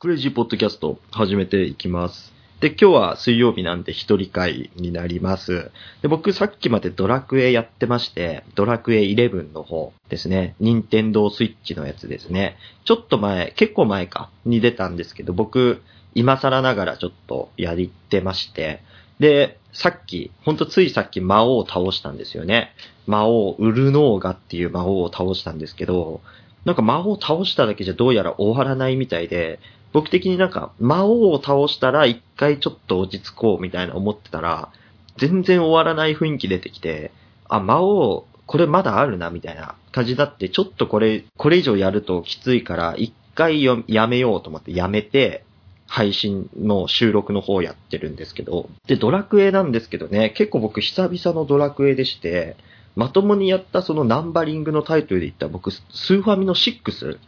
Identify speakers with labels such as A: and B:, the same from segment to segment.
A: クレイジーポッドキャスト始めていきます。で、今日は水曜日なんで一人会になります。で、僕さっきまでドラクエやってまして、ドラクエ11の方ですね。任天堂スイッチのやつですね。ちょっと前、結構前か、に出たんですけど、僕、今更ながらちょっとやりてまして、で、さっき、ほんとついさっき魔王を倒したんですよね。魔王、ウルノーガっていう魔王を倒したんですけど、なんか魔王倒しただけじゃどうやら終わらないみたいで、僕的になんか魔王を倒したら一回ちょっと落ち着こうみたいな思ってたら、全然終わらない雰囲気出てきて、あ、魔王、これまだあるなみたいな感じだって、ちょっとこれ、これ以上やるときついから、一回やめようと思ってやめて、配信の収録の方やってるんですけど、で、ドラクエなんですけどね、結構僕久々のドラクエでして、まともにやったそのナンバリングのタイトルで言った僕、スーファミの6、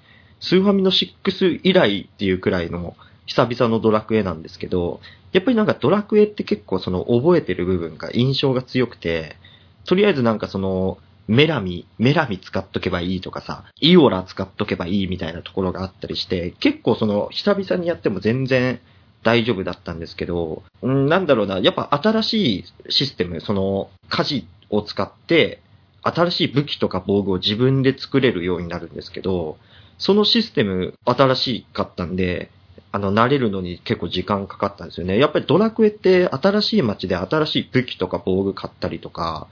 A: スーファミの6以来っていうくらいの久々のドラクエなんですけど、やっぱりなんかドラクエって結構その覚えてる部分が印象が強くて、とりあえずなんかその、メラミ、メラミ使っとけばいいとかさ、イオラ使っとけばいいみたいなところがあったりして、結構その、久々にやっても全然大丈夫だったんですけど、んなんだろうな、やっぱ新しいシステム、その、火事を使って、新しい武器とか防具を自分で作れるようになるんですけど、そのシステム新しかったんで、あの、慣れるのに結構時間かかったんですよね。やっぱりドラクエって新しい街で新しい武器とか防具買ったりとか、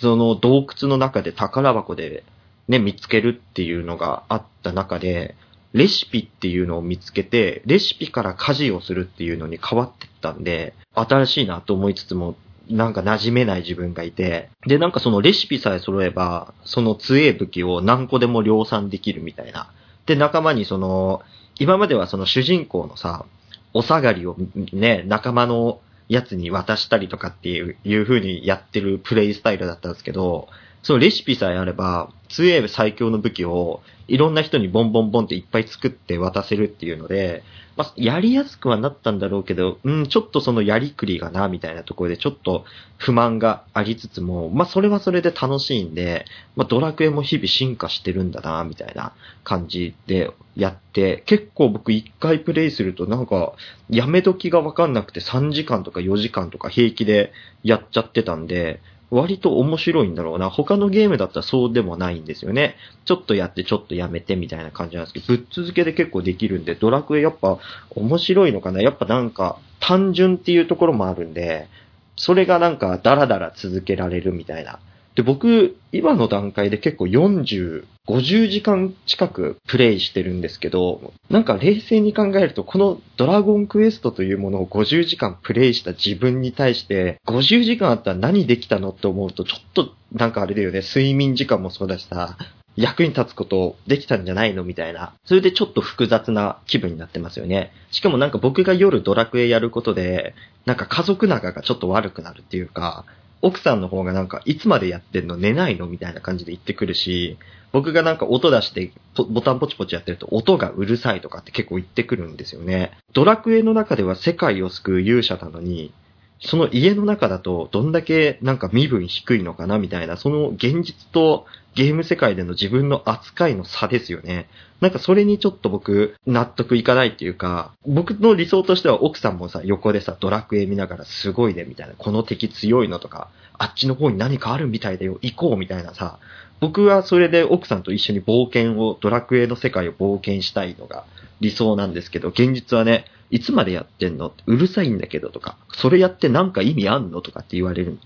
A: その洞窟の中で宝箱でね、見つけるっていうのがあった中で、レシピっていうのを見つけて、レシピから家事をするっていうのに変わってったんで、新しいなと思いつつも、なんか馴染めない自分がいて、で、なんかそのレシピさえ揃えば、その強い武器を何個でも量産できるみたいな。で、仲間にその、今まではその主人公のさ、お下がりをね、仲間のやつに渡したりとかっていう、いう風にやってるプレイスタイルだったんですけど、そのレシピさえあれば、強い最強の武器をいろんな人にボンボンボンっていっぱい作って渡せるっていうので、まあ、やりやすくはなったんだろうけど、うん、ちょっとそのやりくりがな、みたいなところでちょっと不満がありつつも、まあ、それはそれで楽しいんで、まあ、ドラクエも日々進化してるんだな、みたいな感じでやって、結構僕一回プレイするとなんか、やめ時がわかんなくて3時間とか4時間とか平気でやっちゃってたんで、割と面白いんだろうな。他のゲームだったらそうでもないんですよね。ちょっとやってちょっとやめてみたいな感じなんですけど、ぶっ続けで結構できるんで、ドラクエやっぱ面白いのかなやっぱなんか単純っていうところもあるんで、それがなんかダラダラ続けられるみたいな。で、僕、今の段階で結構40、50時間近くプレイしてるんですけど、なんか冷静に考えると、このドラゴンクエストというものを50時間プレイした自分に対して、50時間あったら何できたのって思うと、ちょっとなんかあれだよね、睡眠時間もそうだしさ、役に立つことできたんじゃないのみたいな。それでちょっと複雑な気分になってますよね。しかもなんか僕が夜ドラクエやることで、なんか家族仲がちょっと悪くなるっていうか、奥さんの方がなんか、いつまでやってんの？寝ないの？みたいな感じで言ってくるし、僕がなんか音出してボタンポチポチやってると音がうるさいとかって結構言ってくるんですよね。ドラクエの中では世界を救う勇者なのに、その家の中だとどんだけなんか身分低いのかなみたいな、その現実とゲーム世界での自分の扱いの差ですよね。なんかそれにちょっと僕納得いかないっていうか、僕の理想としては奥さんもさ、横でさ、ドラクエ見ながらすごいねみたいな、この敵強いのとか、あっちの方に何かあるみたいだよ、行こうみたいなさ、僕はそれで奥さんと一緒に冒険を、ドラクエの世界を冒険したいのが理想なんですけど、現実はね、いつまでやってんの？うるさいんだけどとか、それやってなんか意味あんの？とかって言われる。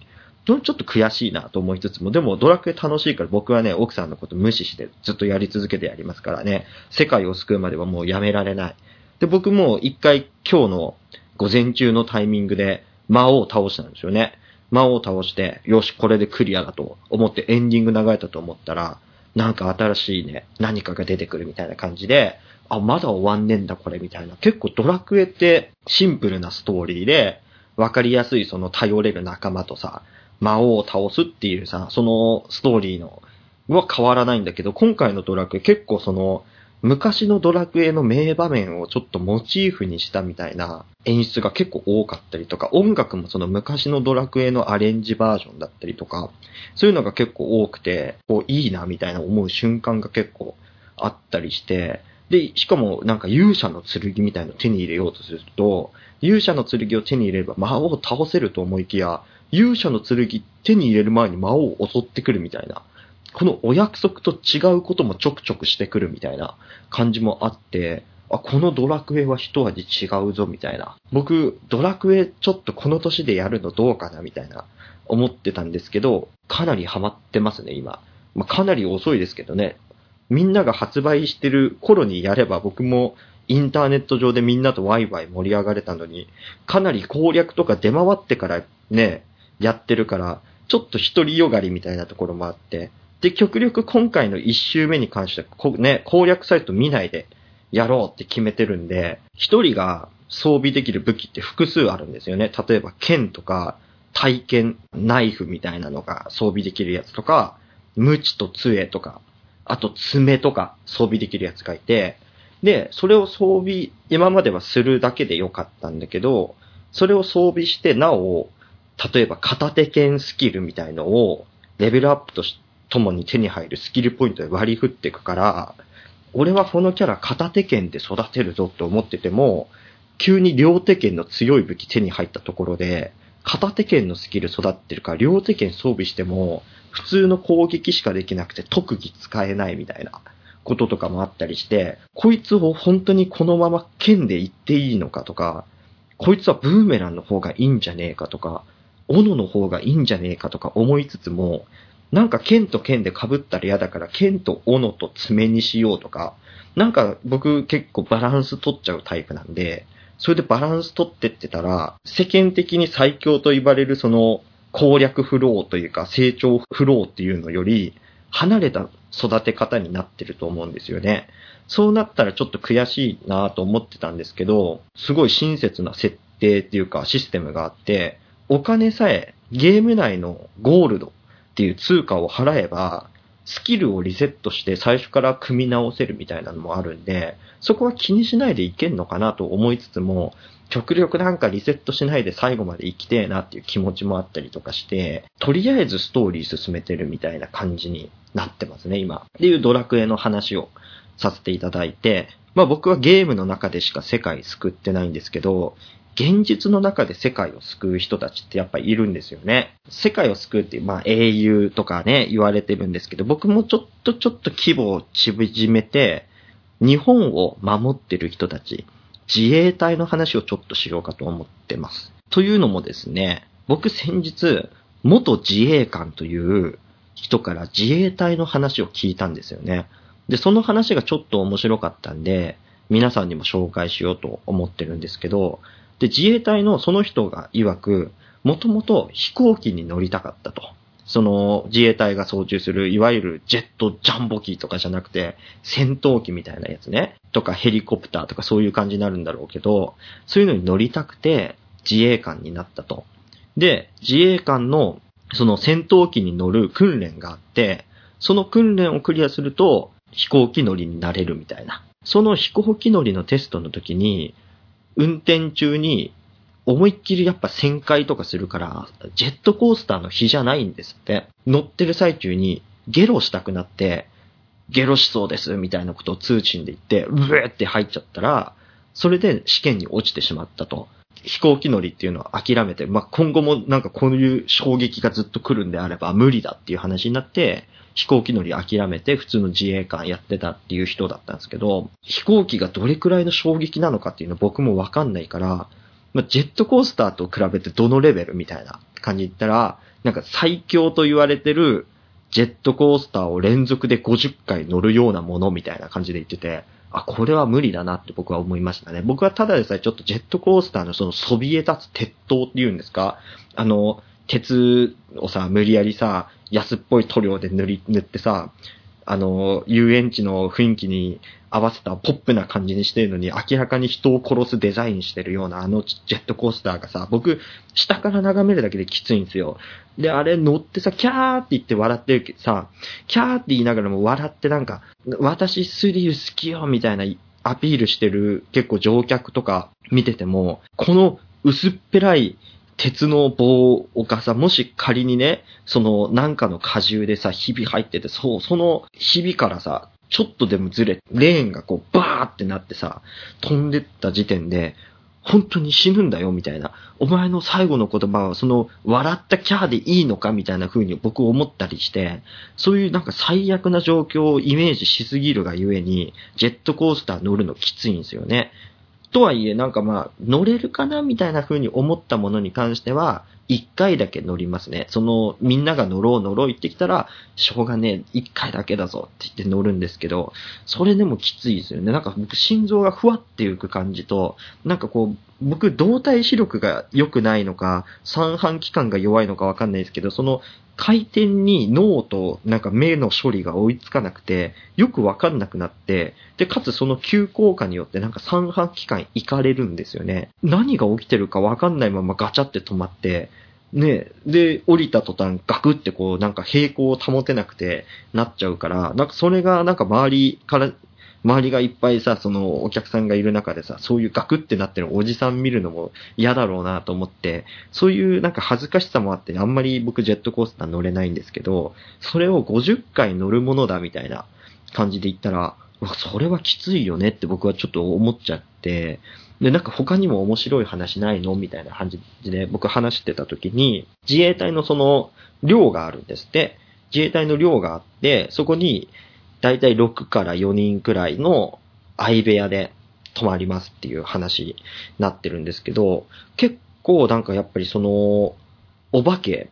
A: ちょっと悔しいなと思いつつも、でもドラクエ楽しいから僕はね、奥さんのこと無視してずっとやり続けてやりますからね、世界を救うまではもうやめられない。で、僕も一回今日の午前中のタイミングで魔王を倒したんですよね。魔王を倒して、よし、これでクリアだと思ってエンディング流れたと思ったら、なんか新しいね、何かが出てくるみたいな感じで、あ、まだ終わんねんだこれみたいな。結構ドラクエってシンプルなストーリーで、わかりやすいその頼れる仲間とさ、魔王を倒すっていうさ、そのストーリーの、は変わらないんだけど、今回のドラクエ結構その、昔のドラクエの名場面をちょっとモチーフにしたみたいな演出が結構多かったりとか、音楽もその昔のドラクエのアレンジバージョンだったりとか、そういうのが結構多くて、こういいなみたいな思う瞬間が結構あったりして、で、しかもなんか勇者の剣みたいのを手に入れようとすると、勇者の剣を手に入れれば魔王を倒せると思いきや、勇者の剣手に入れる前に魔王を襲ってくるみたいな。このお約束と違うこともちょくちょくしてくるみたいな感じもあって、あ、このドラクエは一味違うぞみたいな。僕、ドラクエちょっとこの年でやるのどうかなみたいな思ってたんですけど、かなりハマってますね、今。まあ、かなり遅いですけどね。みんなが発売してる頃にやれば僕もインターネット上でみんなとワイワイ盛り上がれたのに、かなり攻略とか出回ってからね、やってるから、ちょっと一人よがりみたいなところもあって、で、極力今回の一周目に関しては、ね、攻略サイト見ないでやろうって決めてるんで、一人が装備できる武器って複数あるんですよね。例えば剣とか、体験、ナイフみたいなのが装備できるやつとか、無知と杖とか、あと爪とか装備できるやつがいて、で、それを装備、今まではするだけでよかったんだけど、それを装備して、なお、例えば片手剣スキルみたいのを、レベルアップとともに手に入るスキルポイントで割り振っていくから、俺はこのキャラ片手剣で育てるぞって思ってても、急に両手剣の強い武器手に入ったところで、片手剣のスキル育ってるから、両手剣装備しても、普通の攻撃しかできなくて特技使えないみたいなこととかもあったりして、こいつを本当にこのまま剣で行っていいのかとか、こいつはブーメランの方がいいんじゃねえかとか、斧の方がいいんじゃねえかとか思いつつも、なんか剣と剣で被ったら嫌だから剣と斧と爪にしようとか、なんか僕結構バランス取っちゃうタイプなんで、それでバランス取ってってたら、世間的に最強と言われるその攻略フローというか成長フローっていうのより、離れた育て方になってると思うんですよね。そうなったらちょっと悔しいなと思ってたんですけど、すごい親切な設定っていうかシステムがあって、お金さえゲーム内のゴールドっていう通貨を払えば、スキルをリセットして最初から組み直せるみたいなのもあるんで、そこは気にしないでいけんのかなと思いつつも、極力なんかリセットしないで最後まで生きてえなっていう気持ちもあったりとかして、とりあえずストーリー進めてるみたいな感じになってますね、今。っていうドラクエの話をさせていただいて、まあ僕はゲームの中でしか世界救ってないんですけど、現実の中で世界を救う人たちってやっぱりいるんですよね。世界を救うっていう、まあ英雄とかね、言われてるんですけど、僕もちょっとちょっと規模を縮めて、日本を守ってる人たち、自衛隊の話をちょっとしようかと思ってます。というのもですね、僕先日、元自衛官という人から自衛隊の話を聞いたんですよね。で、その話がちょっと面白かったんで、皆さんにも紹介しようと思ってるんですけど、で、自衛隊のその人が曰く、もともと飛行機に乗りたかったと。その自衛隊が操縦する、いわゆるジェットジャンボ機とかじゃなくて、戦闘機みたいなやつね。とかヘリコプターとかそういう感じになるんだろうけど、そういうのに乗りたくて自衛官になったと。で、自衛官のその戦闘機に乗る訓練があって、その訓練をクリアすると飛行機乗りになれるみたいな。その飛行機乗りのテストの時に、運転中に思いっきりやっぱ旋回とかするから、ジェットコースターの日じゃないんですって。乗ってる最中にゲロしたくなって、ゲロしそうですみたいなことを通信で言って、うーって入っちゃったら、それで試験に落ちてしまったと。飛行機乗りっていうのは諦めて、まあ、今後もなんかこういう衝撃がずっと来るんであれば無理だっていう話になって、飛行機乗り諦めて普通の自衛官やってたっていう人だったんですけど、飛行機がどれくらいの衝撃なのかっていうの僕もわかんないから、まあ、ジェットコースターと比べてどのレベルみたいな感じで言ったら、なんか最強と言われてるジェットコースターを連続で50回乗るようなものみたいな感じで言ってて、あ、これは無理だなって僕は思いましたね。僕はただでさえちょっとジェットコースターのそのそびえ立つ鉄塔っていうんですかあの、鉄をさ、無理やりさ、安っぽい塗料で塗り、塗ってさ、あの、遊園地の雰囲気に合わせたポップな感じにしてるのに、明らかに人を殺すデザインしてるようなあのジェットコースターがさ、僕、下から眺めるだけできついんですよ。で、あれ乗ってさ、キャーって言って笑ってるけどさ、キャーって言いながらも笑ってなんか、私スリル好きよみたいなアピールしてる結構乗客とか見てても、この薄っぺらい鉄の棒がさ、もし仮にね、そのなんかの荷重でさ、ひび入ってて、そう、そのひびからさ、ちょっとでもずれ、レーンがこうバーってなってさ、飛んでった時点で、本当に死ぬんだよ、みたいな。お前の最後の言葉は、その、笑ったキャーでいいのか、みたいな風に僕思ったりして、そういうなんか最悪な状況をイメージしすぎるがゆえに、ジェットコースター乗るのきついんですよね。とはいえ、なんかまあ、乗れるかなみたいな風に思ったものに関しては、一回だけ乗りますね。その、みんなが乗ろう乗ろう言ってきたら、しょうがねえ、一回だけだぞって言って乗るんですけど、それでもきついですよね。なんか僕、心臓がふわっていく感じと、なんかこう、僕、動体視力が良くないのか、三半規管が弱いのかわかんないですけど、その、回転に脳となんか目の処理が追いつかなくて、よくわかんなくなって、で、かつその急降下によってなんか三半規管いかれるんですよね。何が起きてるかわかんないままガチャって止まって、ねで、降りた途端ガクってこうなんか平行を保てなくてなっちゃうから、なんかそれがなんか周りから周りがいっぱいさ、そのお客さんがいる中でさ、そういうガクってなってるおじさん見るのも嫌だろうなと思って、そういうなんか恥ずかしさもあって、あんまり僕ジェットコースター乗れないんですけど、それを50回乗るものだみたいな感じで言ったら、それはきついよねって僕はちょっと思っちゃって、で、なんか他にも面白い話ないのみたいな感じで僕話してた時に、自衛隊のその寮があるんですって。自衛隊の寮があって、そこにだいたい6から4人くらいの相部屋で泊まりますっていう話になってるんですけど、結構なんかやっぱりその、お化け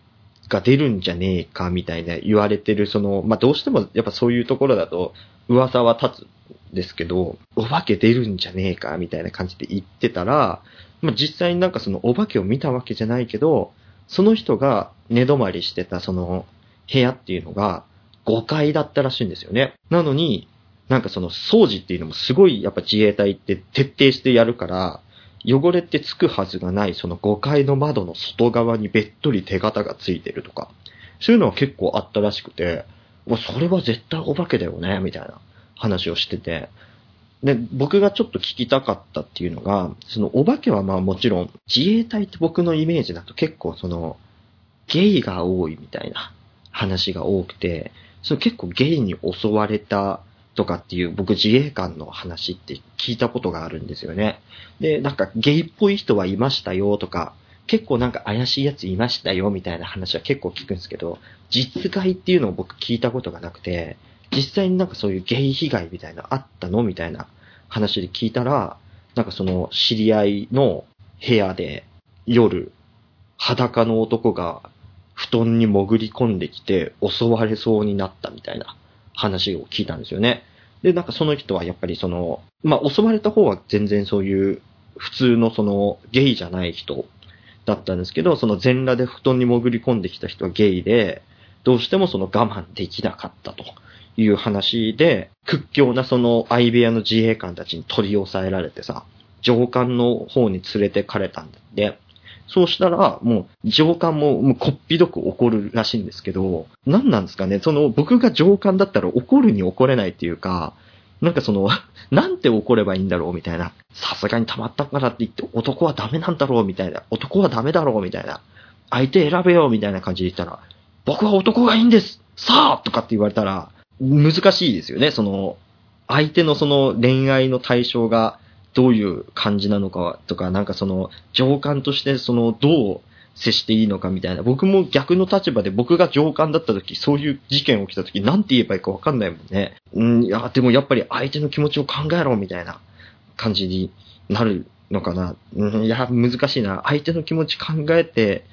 A: が出るんじゃねえかみたいな言われてる、その、まあ、どうしてもやっぱそういうところだと噂は立つんですけど、お化け出るんじゃねえかみたいな感じで言ってたら、まあ、実際になんかそのお化けを見たわけじゃないけど、その人が寝泊まりしてたその部屋っていうのが、5階だったらしいんですよね。なのに、なんかその掃除っていうのもすごいやっぱ自衛隊って徹底してやるから、汚れてつくはずがないその5階の窓の外側にべっとり手形がついてるとか、そういうのは結構あったらしくて、もうそれは絶対お化けだよね、みたいな話をしてて、で、僕がちょっと聞きたかったっていうのが、そのお化けはまあもちろん、自衛隊って僕のイメージだと結構その、ゲイが多いみたいな話が多くて、それ結構ゲイに襲われたとかっていう僕自衛官の話って聞いたことがあるんですよね。で、なんかゲイっぽい人はいましたよとか、結構なんか怪しいやついましたよみたいな話は結構聞くんですけど、実害っていうのを僕聞いたことがなくて、実際になんかそういうゲイ被害みたいなあったのみたいな話で聞いたら、なんかその知り合いの部屋で夜裸の男が布団に潜り込んできて襲われそうになったみたいな話を聞いたんですよね。で、なんかその人はやっぱりその、まあ襲われた方は全然そういう普通のそのゲイじゃない人だったんですけど、その全裸で布団に潜り込んできた人はゲイで、どうしてもその我慢できなかったという話で、屈強なその相部屋の自衛官たちに取り押さえられてさ、上官の方に連れてかれたんで、そうしたら、もう、上官も、もう、こっぴどく怒るらしいんですけど、何なんですかね、その、僕が上官だったら怒るに怒れないっていうか、なんかその、なんて怒ればいいんだろう？みたいな。さすがに溜まったからって言って男はダメなんだろう？みたいな。男はダメだろう？みたいな。相手選べよ？みたいな感じで言ったら、僕は男がいいんですさあとかって言われたら、難しいですよね。その、相手のその恋愛の対象がどういう感じなのかとか、なんかその、上官としてその、どう接していいのかみたいな。僕も逆の立場で僕が上官だった時、そういう事件起きた時、なんて言えばいいかわかんないもんね。うん、いや、でもやっぱり相手の気持ちを考えろみたいな感じになるのかな。うん、いや、難しいな。相手の気持ち考えて、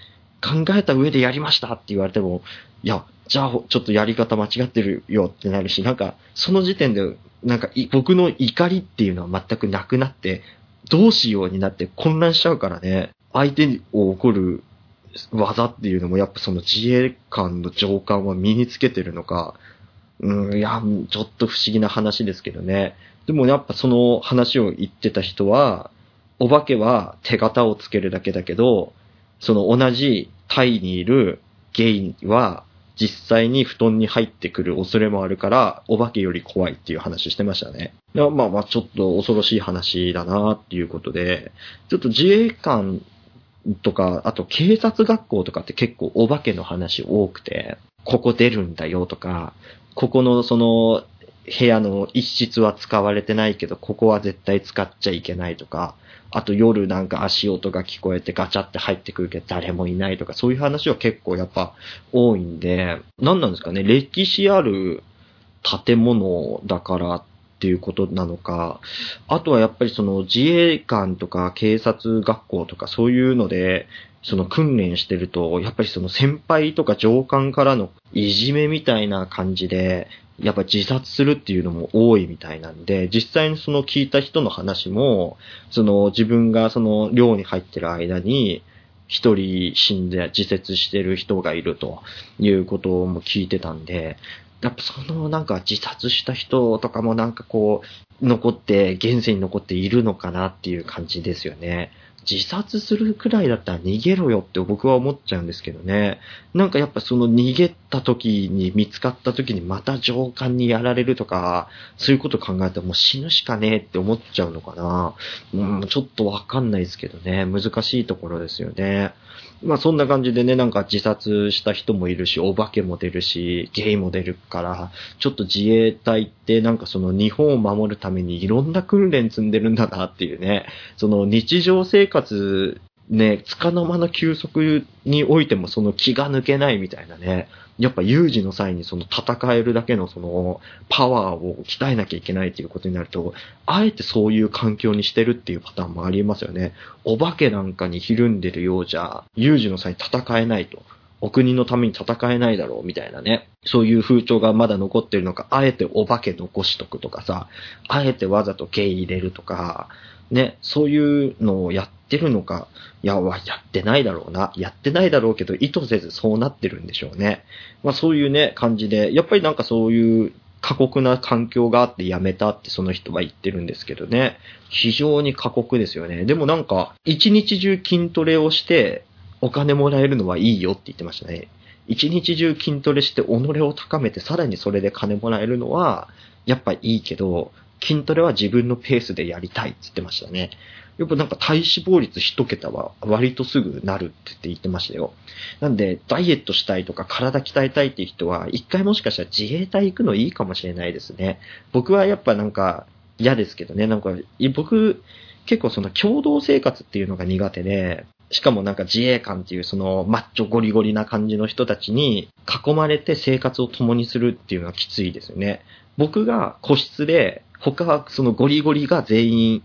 A: 考えた上でやりましたって言われても、いや、じゃあ、ちょっとやり方間違ってるよってなるし、なんか、その時点でなんか僕の怒りっていうのは全くなくなって、どうしようになって混乱しちゃうからね、相手を怒る技っていうのもやっぱその自衛官の上官は身につけてるのか、うん、いや、ちょっと不思議な話ですけどね。でもやっぱその話を言ってた人は、お化けは手形をつけるだけだけど、その同じタイにいるゲイは実際に布団に入ってくる恐れもあるから、お化けより怖いっていう話してましたね。まあまあ、ちょっと恐ろしい話だなっていうことで、ちょっと自衛官とか、あと警察学校とかって結構お化けの話多くて、ここ出るんだよとか、ここのその部屋の一室は使われてないけど、ここは絶対使っちゃいけないとか、あと夜なんか足音が聞こえてガチャって入ってくるけど誰もいないとか、そういう話は結構やっぱ多いんで、何なんですかね、歴史ある建物だからっていうことなのか、あとはやっぱりその自衛官とか警察学校とかそういうので、その訓練してると、やっぱりその先輩とか上官からのいじめみたいな感じで、やっぱ自殺するっていうのも多いみたいなんで、実際にその聞いた人の話も、その自分がその寮に入ってる間に、一人死んで自殺してる人がいるということも聞いてたんで、やっぱそのなんか自殺した人とかもなんかこう、残って、現世に残っているのかなっていう感じですよね。自殺するくらいだったら逃げろよって僕は思っちゃうんですけどね。なんかやっぱその逃げた時に見つかった時にまた上官にやられるとか、そういうこと考えたらもう死ぬしかねえって思っちゃうのかな。うん、ちょっとわかんないですけどね。難しいところですよね。まあそんな感じでね、なんか自殺した人もいるし、お化けも出るし、ゲイも出るから、ちょっと自衛隊ってなんかその日本を守るためにいろんな訓練積んでるんだなっていうね、その日常生活ね、つかの間の休息においてもその気が抜けないみたいなね、やっぱ有事の際にその戦えるだけのそのパワーを鍛えなきゃいけないっていうことになると、あえてそういう環境にしてるっていうパターンもありますよね。お化けなんかにひるんでるようじゃ、有事の際に戦えないと。お国のために戦えないだろうみたいなね。そういう風潮がまだ残ってるのか、あえてお化け残しとくとかさ、あえてわざとゲイ入れるとか、ね、そういうのをやってるのか、いや、やってないだろうな。やってないだろうけど、意図せずそうなってるんでしょうね。まあそういうね、感じで、やっぱりなんかそういう過酷な環境があって辞めたってその人は言ってるんですけどね。非常に過酷ですよね。でもなんか、一日中筋トレをして、お金もらえるのはいいよって言ってましたね。一日中筋トレして己を高めて、さらにそれで金もらえるのは、やっぱいいけど、筋トレは自分のペースでやりたいって言ってましたね。やっぱなんか体脂肪率一桁は割とすぐなるって言ってましたよ。なんで、ダイエットしたいとか体鍛えたいっていう人は、一回もしかしたら自衛隊行くのいいかもしれないですね。僕はやっぱなんか嫌ですけどね。なんか、僕、結構その共同生活っていうのが苦手で、しかもなんか自衛官っていうそのマッチョゴリゴリな感じの人たちに囲まれて生活を共にするっていうのはきついですよね。僕が個室で他はそのゴリゴリが全員、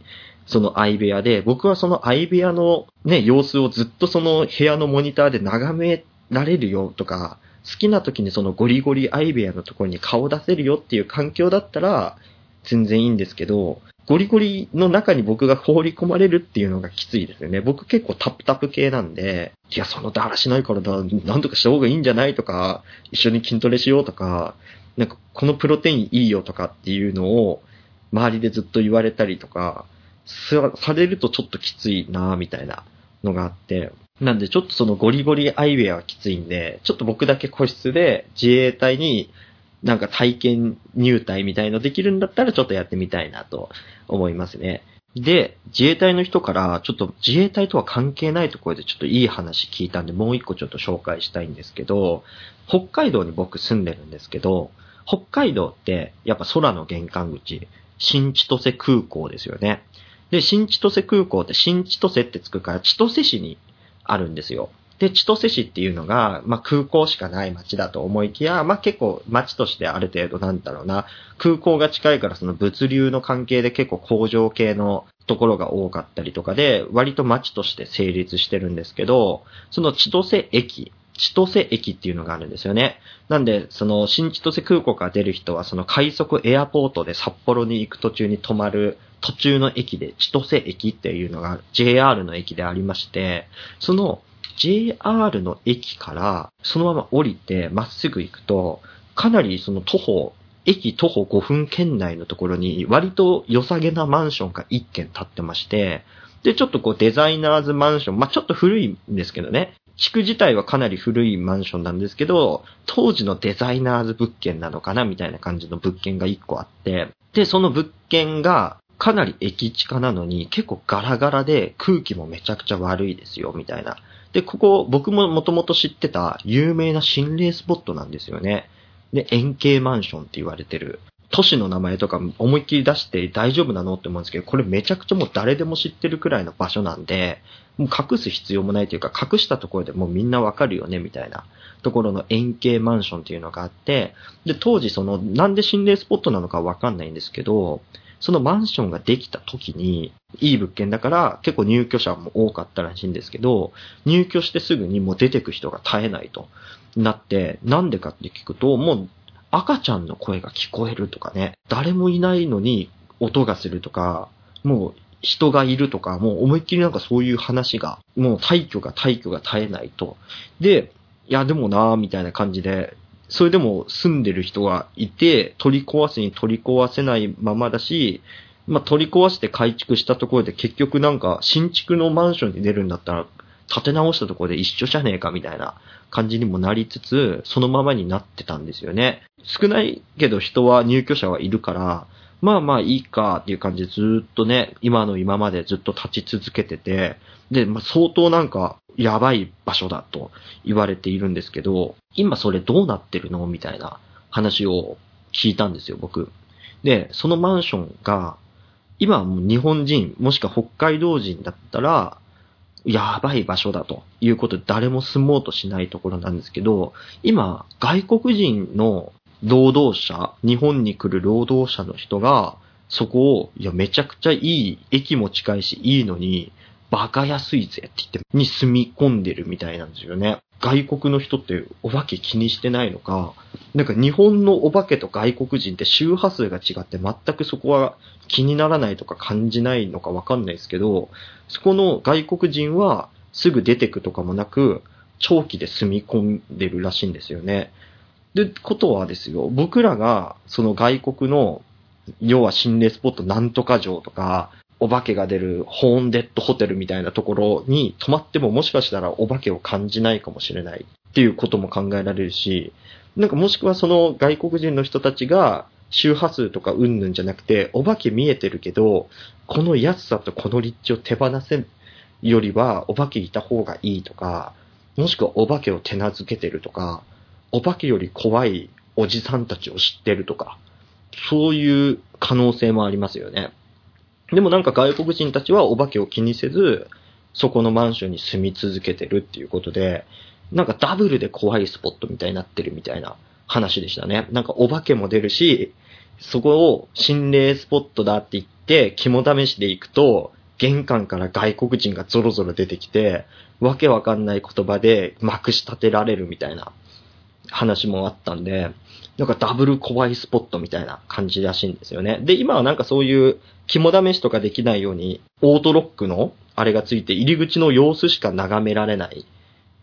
A: その相部屋で、僕はその相部屋のね、様子をずっとその部屋のモニターで眺められるよとか、好きな時にそのゴリゴリ相部屋のところに顔出せるよっていう環境だったら、全然いいんですけど、ゴリゴリの中に僕が放り込まれるっていうのがきついですよね。僕結構タプタプ系なんで、いや、そのだらしないからだ、なんとかした方がいいんじゃないとか、一緒に筋トレしようとか、なんかこのプロテインいいよとかっていうのを、周りでずっと言われたりとか、されるとちょっときついなみたいなのがあって、なんでちょっとそのゴリゴリアイウェアはきついんで、ちょっと僕だけ個室で自衛隊になんか体験入隊みたいのできるんだったらちょっとやってみたいなと思いますね。で、自衛隊の人からちょっと自衛隊とは関係ないところでちょっといい話聞いたんでもう一個ちょっと紹介したいんですけど、北海道に僕住んでるんですけど、北海道ってやっぱ空の玄関口、新千歳空港ですよね。で、新千歳空港って新千歳ってつくから千歳市にあるんですよ。で、千歳市っていうのが、まあ、空港しかない街だと思いきや、まあ、結構街としてある程度なんだろうな、空港が近いからその物流の関係で結構工場系のところが多かったりとかで、割と街として成立してるんですけど、その千歳駅千歳駅っていうのがあるんですよね。なんで、その新千歳空港から出る人は、その快速エアポートで札幌に行く途中に止まる途中の駅で千歳駅っていうのが JR の駅でありまして、その JR の駅からそのまま降りてまっすぐ行くと、かなりその徒歩、駅徒歩5分圏内のところに割と良さげなマンションが1軒建ってまして、で、ちょっとこうデザイナーズマンション、まあ、ちょっと古いんですけどね。地区自体はかなり古いマンションなんですけど、当時のデザイナーズ物件なのかなみたいな感じの物件が1個あって、で、その物件がかなり駅地下なのに結構ガラガラで空気もめちゃくちゃ悪いですよ、みたいな。で、ここ僕ももともと知ってた有名な心霊スポットなんですよね。で、円形マンションって言われてる都市の名前とか思いっきり出して大丈夫なのって思うんですけど、これめちゃくちゃもう誰でも知ってるくらいの場所なんで、もう隠す必要もないというか、隠したところでもうみんなわかるよね、みたいなところの円形マンションっていうのがあって、で、当時その、なんで心霊スポットなのかわかんないんですけど、そのマンションができた時に、いい物件だから結構入居者も多かったらしいんですけど、入居してすぐにもう出てく人が絶えないとなって、なんでかって聞くと、もう赤ちゃんの声が聞こえるとかね、誰もいないのに音がするとか、もう人がいるとか、もう思いっきりなんかそういう話が、もう退去が退去が絶えないと。で、いやでもなーみたいな感じで、それでも住んでる人がいて、取り壊すに取り壊せないままだし、まあ、取り壊して改築したところで結局なんか新築のマンションに出るんだったら建て直したところで一緒じゃねえかみたいな感じにもなりつつ、そのままになってたんですよね。少ないけど人は入居者はいるから、まあまあいいかっていう感じでずっとね、今の今までずっと立ち続けてて、で、まあ、相当なんかやばい場所だと言われているんですけど、今それどうなってるのみたいな話を聞いたんですよ、僕。で、そのマンションが、今もう日本人、もしくは北海道人だったら、やばい場所だということで誰も住もうとしないところなんですけど、今、外国人の労働者、日本に来る労働者の人が、そこを、いや、めちゃくちゃいい、駅も近いし、いいのに、バカ安いぜって言って、に住み込んでるみたいなんですよね。外国の人ってお化け気にしてないのか、なんか日本のお化けと外国人って周波数が違って全くそこは気にならないとか感じないのかわかんないですけど、そこの外国人はすぐ出てくとかもなく、長期で住み込んでるらしいんですよね。で、ことはですよ、僕らがその外国の、要は心霊スポットなんとか城とか、お化けが出るホーンデッドホテルみたいなところに泊まってももしかしたらお化けを感じないかもしれないっていうことも考えられるし、なんかもしくはその外国人の人たちが周波数とかうんぬんじゃなくて、お化け見えてるけど、この安さとこの立地を手放せよりはお化けいた方がいいとか、もしくはお化けを手なずけてるとか、お化けより怖いおじさんたちを知ってるとか、そういう可能性もありますよね。でもなんか外国人たちはお化けを気にせず、そこのマンションに住み続けてるっていうことで、なんかダブルで怖いスポットみたいになってるみたいな話でしたね。なんかお化けも出るし、そこを心霊スポットだって言って、肝試しで行くと、玄関から外国人がゾロゾロ出てきて、わけわかんない言葉でまくし立てられるみたいな話もあったんで、なんかダブル怖いスポットみたいな感じらしいんですよね。で、今はなんかそういう肝試しとかできないように、オートロックのあれがついて入り口の様子しか眺められない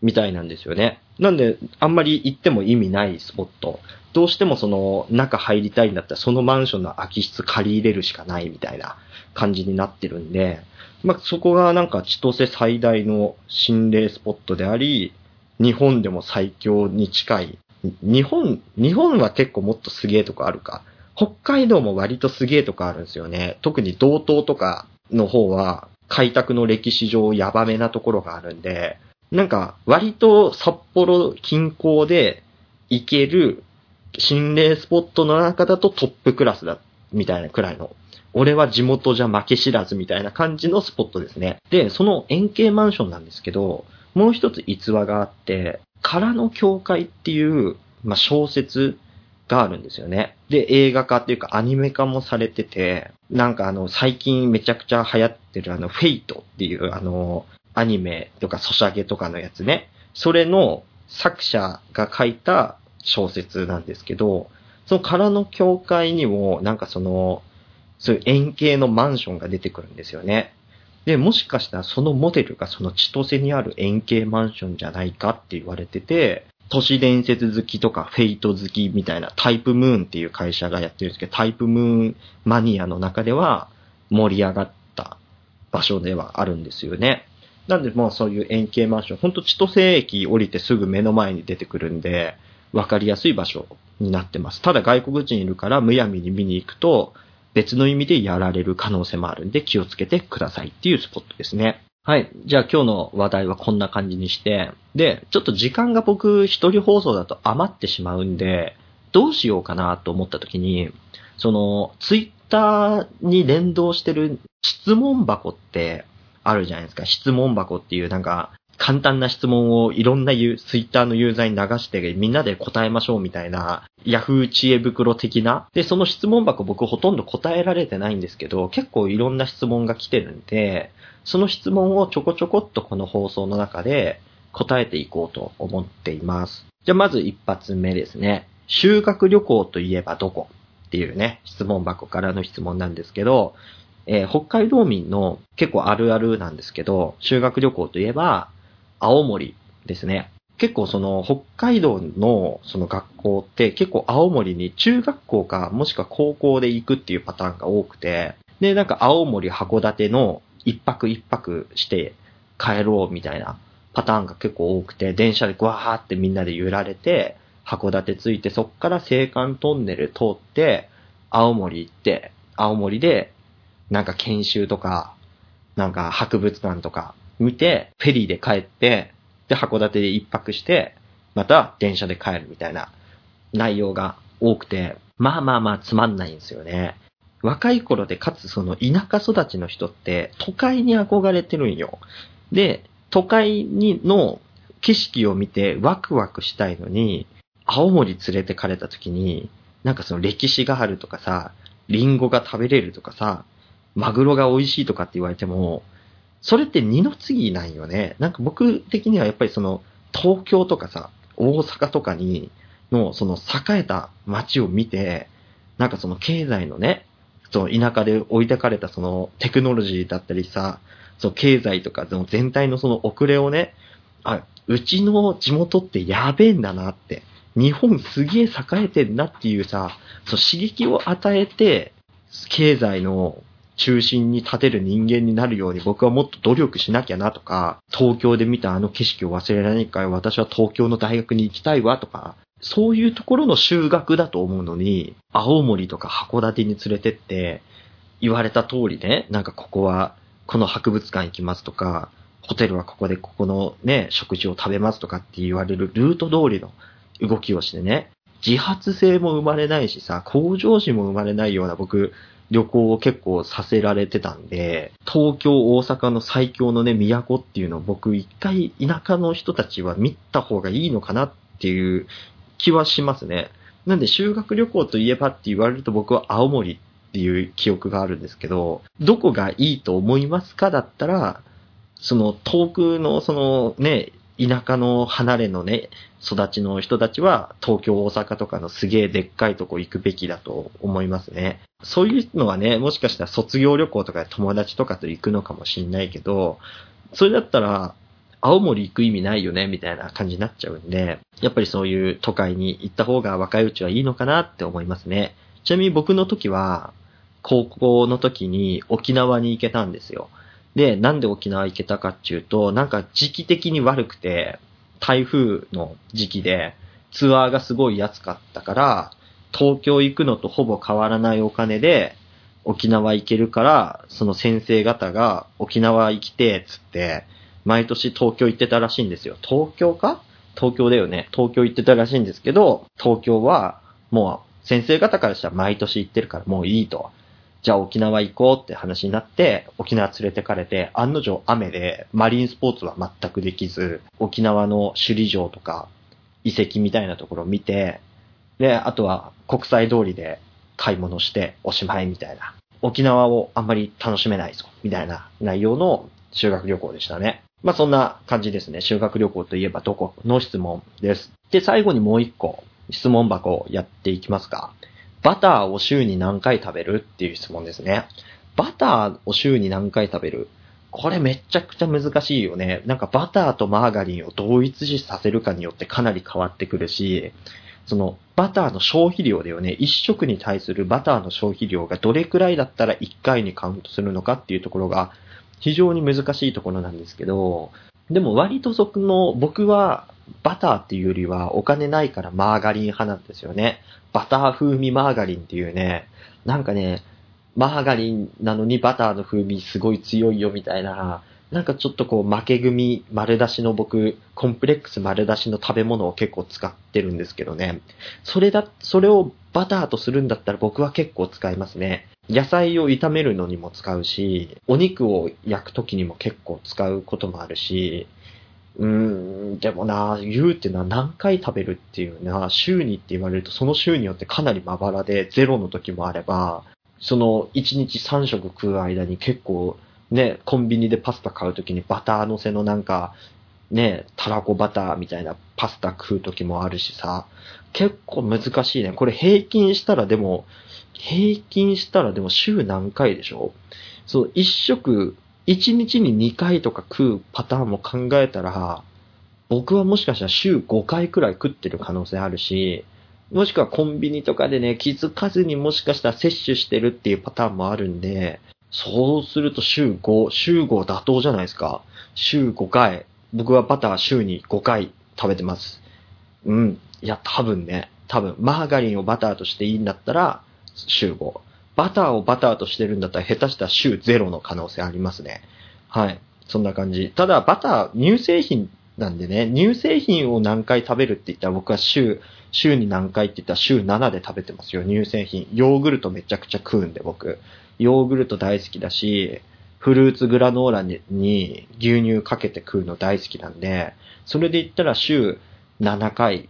A: みたいなんですよね。なんで、あんまり行っても意味ないスポット。どうしてもその中入りたいんだったらそのマンションの空き室借り入れるしかないみたいな感じになってるんで、まあ、そこがなんか千歳最大の心霊スポットであり、日本でも最強に近い日本、日本は結構もっとすげえとこあるか。北海道も割とすげえとこあるんですよね。特に道東とかの方は開拓の歴史上ヤバめなところがあるんで、なんか割と札幌近郊で行ける心霊スポットの中だとトップクラスだ、みたいなくらいの。俺は地元じゃ負け知らずみたいな感じのスポットですね。で、その円形マンションなんですけど、もう一つ逸話があって、空の教会っていう、まあ、小説があるんですよね。で、映画化っていうかアニメ化もされてて、なんかあの、最近めちゃくちゃ流行ってるあの、フェイトっていうあの、アニメとかソシャゲとかのやつね。それの作者が書いた小説なんですけど、その空の教会にも、なんかその、そういう円形のマンションが出てくるんですよね。で、もしかしたらそのモデルがその千歳にある円形マンションじゃないかって言われてて、都市伝説好きとかフェイト好きみたいなタイプムーンっていう会社がやってるんですけど、タイプムーンマニアの中では盛り上がった場所ではあるんですよね。なんでもうそういう円形マンション、ほんと千歳駅降りてすぐ目の前に出てくるんで、わかりやすい場所になってます。ただ外国人いるからむやみに見に行くと、別の意味でやられる可能性もあるんで気をつけてくださいっていうスポットですね。はい。じゃあ今日の話題はこんな感じにして、で、ちょっと時間が僕一人放送だと余ってしまうんで、どうしようかなと思った時に、その、ツイッターに連動してる質問箱ってあるじゃないですか。質問箱っていうなんか、簡単な質問をいろんなユツイッターのユーザーに流してみんなで答えましょうみたいな、ヤフー知恵袋的な。で、その質問箱僕ほとんど答えられてないんですけど、結構いろんな質問が来てるんで、その質問をちょこちょこっとこの放送の中で答えていこうと思っています。じゃあまず一発目ですね。修学旅行といえばどこっていうね、質問箱からの質問なんですけど、えー、北海道民の結構あるあるなんですけど、修学旅行といえば、青森ですね。結構その北海道のその学校って結構青森に中学校かもしくは高校で行くっていうパターンが多くて、で、なんか青森函館の一泊一泊して帰ろうみたいなパターンが結構多くて、電車でグワーってみんなで揺られて、函館着いて、そっから青函トンネル通って、青森行って、青森でなんか研修とか、なんか博物館とか見て、フェリーで帰って、で、函館で一泊して、また電車で帰るみたいな内容が多くて、まあまあまあつまんないんですよね。若い頃でかつその田舎育ちの人って都会に憧れてるんよ。で、都会にの景色を見てワクワクしたいのに、青森連れてかれた時に、なんかその歴史があるとかさ、リンゴが食べれるとかさ、マグロが美味しいとかって言われても、それって二の次なんよね。なんか僕的にはやっぱりその、東京とかさ、大阪とかに、の、その栄えた街を見て、なんかその経済のね、その田舎で置いてかれたそのテクノロジーだったりさ、その経済とかその全体のその遅れをね、あ、うちの地元ってやべえんだなって、日本すげえ栄えてんなっていうさ、そう刺激を与えて、経済の中心に立てる人間になるように僕はもっと努力しなきゃなとか、東京で見たあの景色を忘れられないから私は東京の大学に行きたいわとか、そういうところの修学だと思うのに、青森とか函館に連れてって、言われた通りね、なんかここはこの博物館行きますとか、ホテルはここでここのね、食事を食べますとかって言われるルート通りの動きをしてね、自発性も生まれないしさ、向上心も生まれないような僕、旅行を結構させられてたんで、東京、大阪の最強のね、都っていうのを僕一回田舎の人たちは見た方がいいのかなっていう気はしますね。なんで修学旅行といえばって言われると僕は青森っていう記憶があるんですけど、どこがいいと思いますかだったら、その遠くのそのね、田舎の離れのね、育ちの人たちは東京、大阪とかのすげえでっかいとこ行くべきだと思いますね。そういうのはね、もしかしたら卒業旅行とかで友達とかと行くのかもしんないけど、それだったら、青森行く意味ないよね、みたいな感じになっちゃうんで、やっぱりそういう都会に行った方が若いうちはいいのかなって思いますね。ちなみに僕の時は、高校の時に沖縄に行けたんですよ。で、なんで沖縄行けたかっていうと、なんか時期的に悪くて、台風の時期で、ツアーがすごい安かったから、東京行くのとほぼ変わらないお金で、沖縄行けるから、その先生方が沖縄行きて、つって、毎年東京行ってたらしいんですよ。東京か？東京だよね。東京行ってたらしいんですけど、東京はもう先生方からしたら毎年行ってるからもういいと。じゃあ沖縄行こうって話になって、沖縄連れてかれて、案の定雨で、マリンスポーツは全くできず、沖縄の首里城とか、遺跡みたいなところを見て、で、あとは国際通りで買い物しておしまいみたいな。沖縄をあんまり楽しめないぞ、みたいな内容の修学旅行でしたね。まあそんな感じですね。修学旅行といえばどこの質問です。で、最後にもう一個質問箱をやっていきますか。バターを週に何回食べるっていう質問ですね。バターを週に何回食べる？これめちゃくちゃ難しいよね。なんかバターとマーガリンを同一視させるかによってかなり変わってくるし、そのバターの消費量だよね。一食に対するバターの消費量がどれくらいだったら1回にカウントするのかっていうところが非常に難しいところなんですけど、でも割とその僕はバターっていうよりはお金ないからマーガリン派なんですよね。バター風味マーガリンっていうね、なんかね、マーガリンなのにバターの風味すごい強いよみたいななんかちょっとこう負け組丸出しの僕、コンプレックス丸出しの食べ物を結構使ってるんですけどね。それだ、それをバターとするんだったら僕は結構使いますね。野菜を炒めるのにも使うし、お肉を焼くときにも結構使うこともあるし、うん、でもな、言うっていうのは何回食べるっていうな、週にって言われるとその週によってかなりまばらで、ゼロの時もあれば、その1日3食食う間に結構ね、コンビニでパスタ買うときにバター乗せのなんか、ね、たらこバターみたいなパスタ食うときもあるしさ、結構難しいね。これ平均したらでも、平均したらでも週何回でしょ？そう、一食、一日に2回とか食うパターンも考えたら、僕はもしかしたら週5回くらい食ってる可能性あるし、もしくはコンビニとかでね、気づかずにもしかしたら摂取してるっていうパターンもあるんで、そうすると週5、週5妥当じゃないですか。週5回。僕はバター週に5回食べてます。うん。いや、多分ね。多分、マーガリンをバターとしていいんだったら、週5。バターをバターとしてるんだったら、下手したら週0の可能性ありますね。はい。そんな感じ。ただ、バター、乳製品なんでね、乳製品を何回食べるって言ったら僕は週、週に何回って言ったら週7で食べてますよ、乳製品。ヨーグルトめちゃくちゃ食うんで、僕。ヨーグルト大好きだし、フルーツグラノーラに牛乳かけて食うの大好きなんで、それで言ったら週7回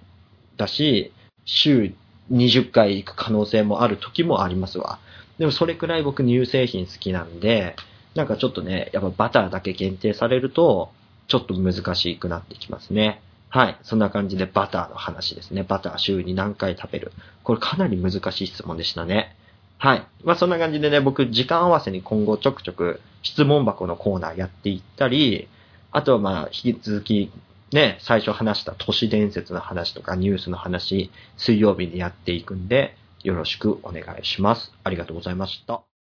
A: だし、週20回行く可能性もある時もありますわ。でもそれくらい僕乳製品好きなんで、なんかちょっとね、やっぱバターだけ限定されると、ちょっと難しくなってきますね。はい。そんな感じでバターの話ですね。バター週に何回食べる。これかなり難しい質問でしたね。はい。まあそんな感じでね、僕時間合わせに今後ちょくちょく質問箱のコーナーやっていったり、あとはまあ引き続きね、最初話した都市伝説の話とかニュースの話、水曜日にやっていくんで、よろしくお願いします。ありがとうございました。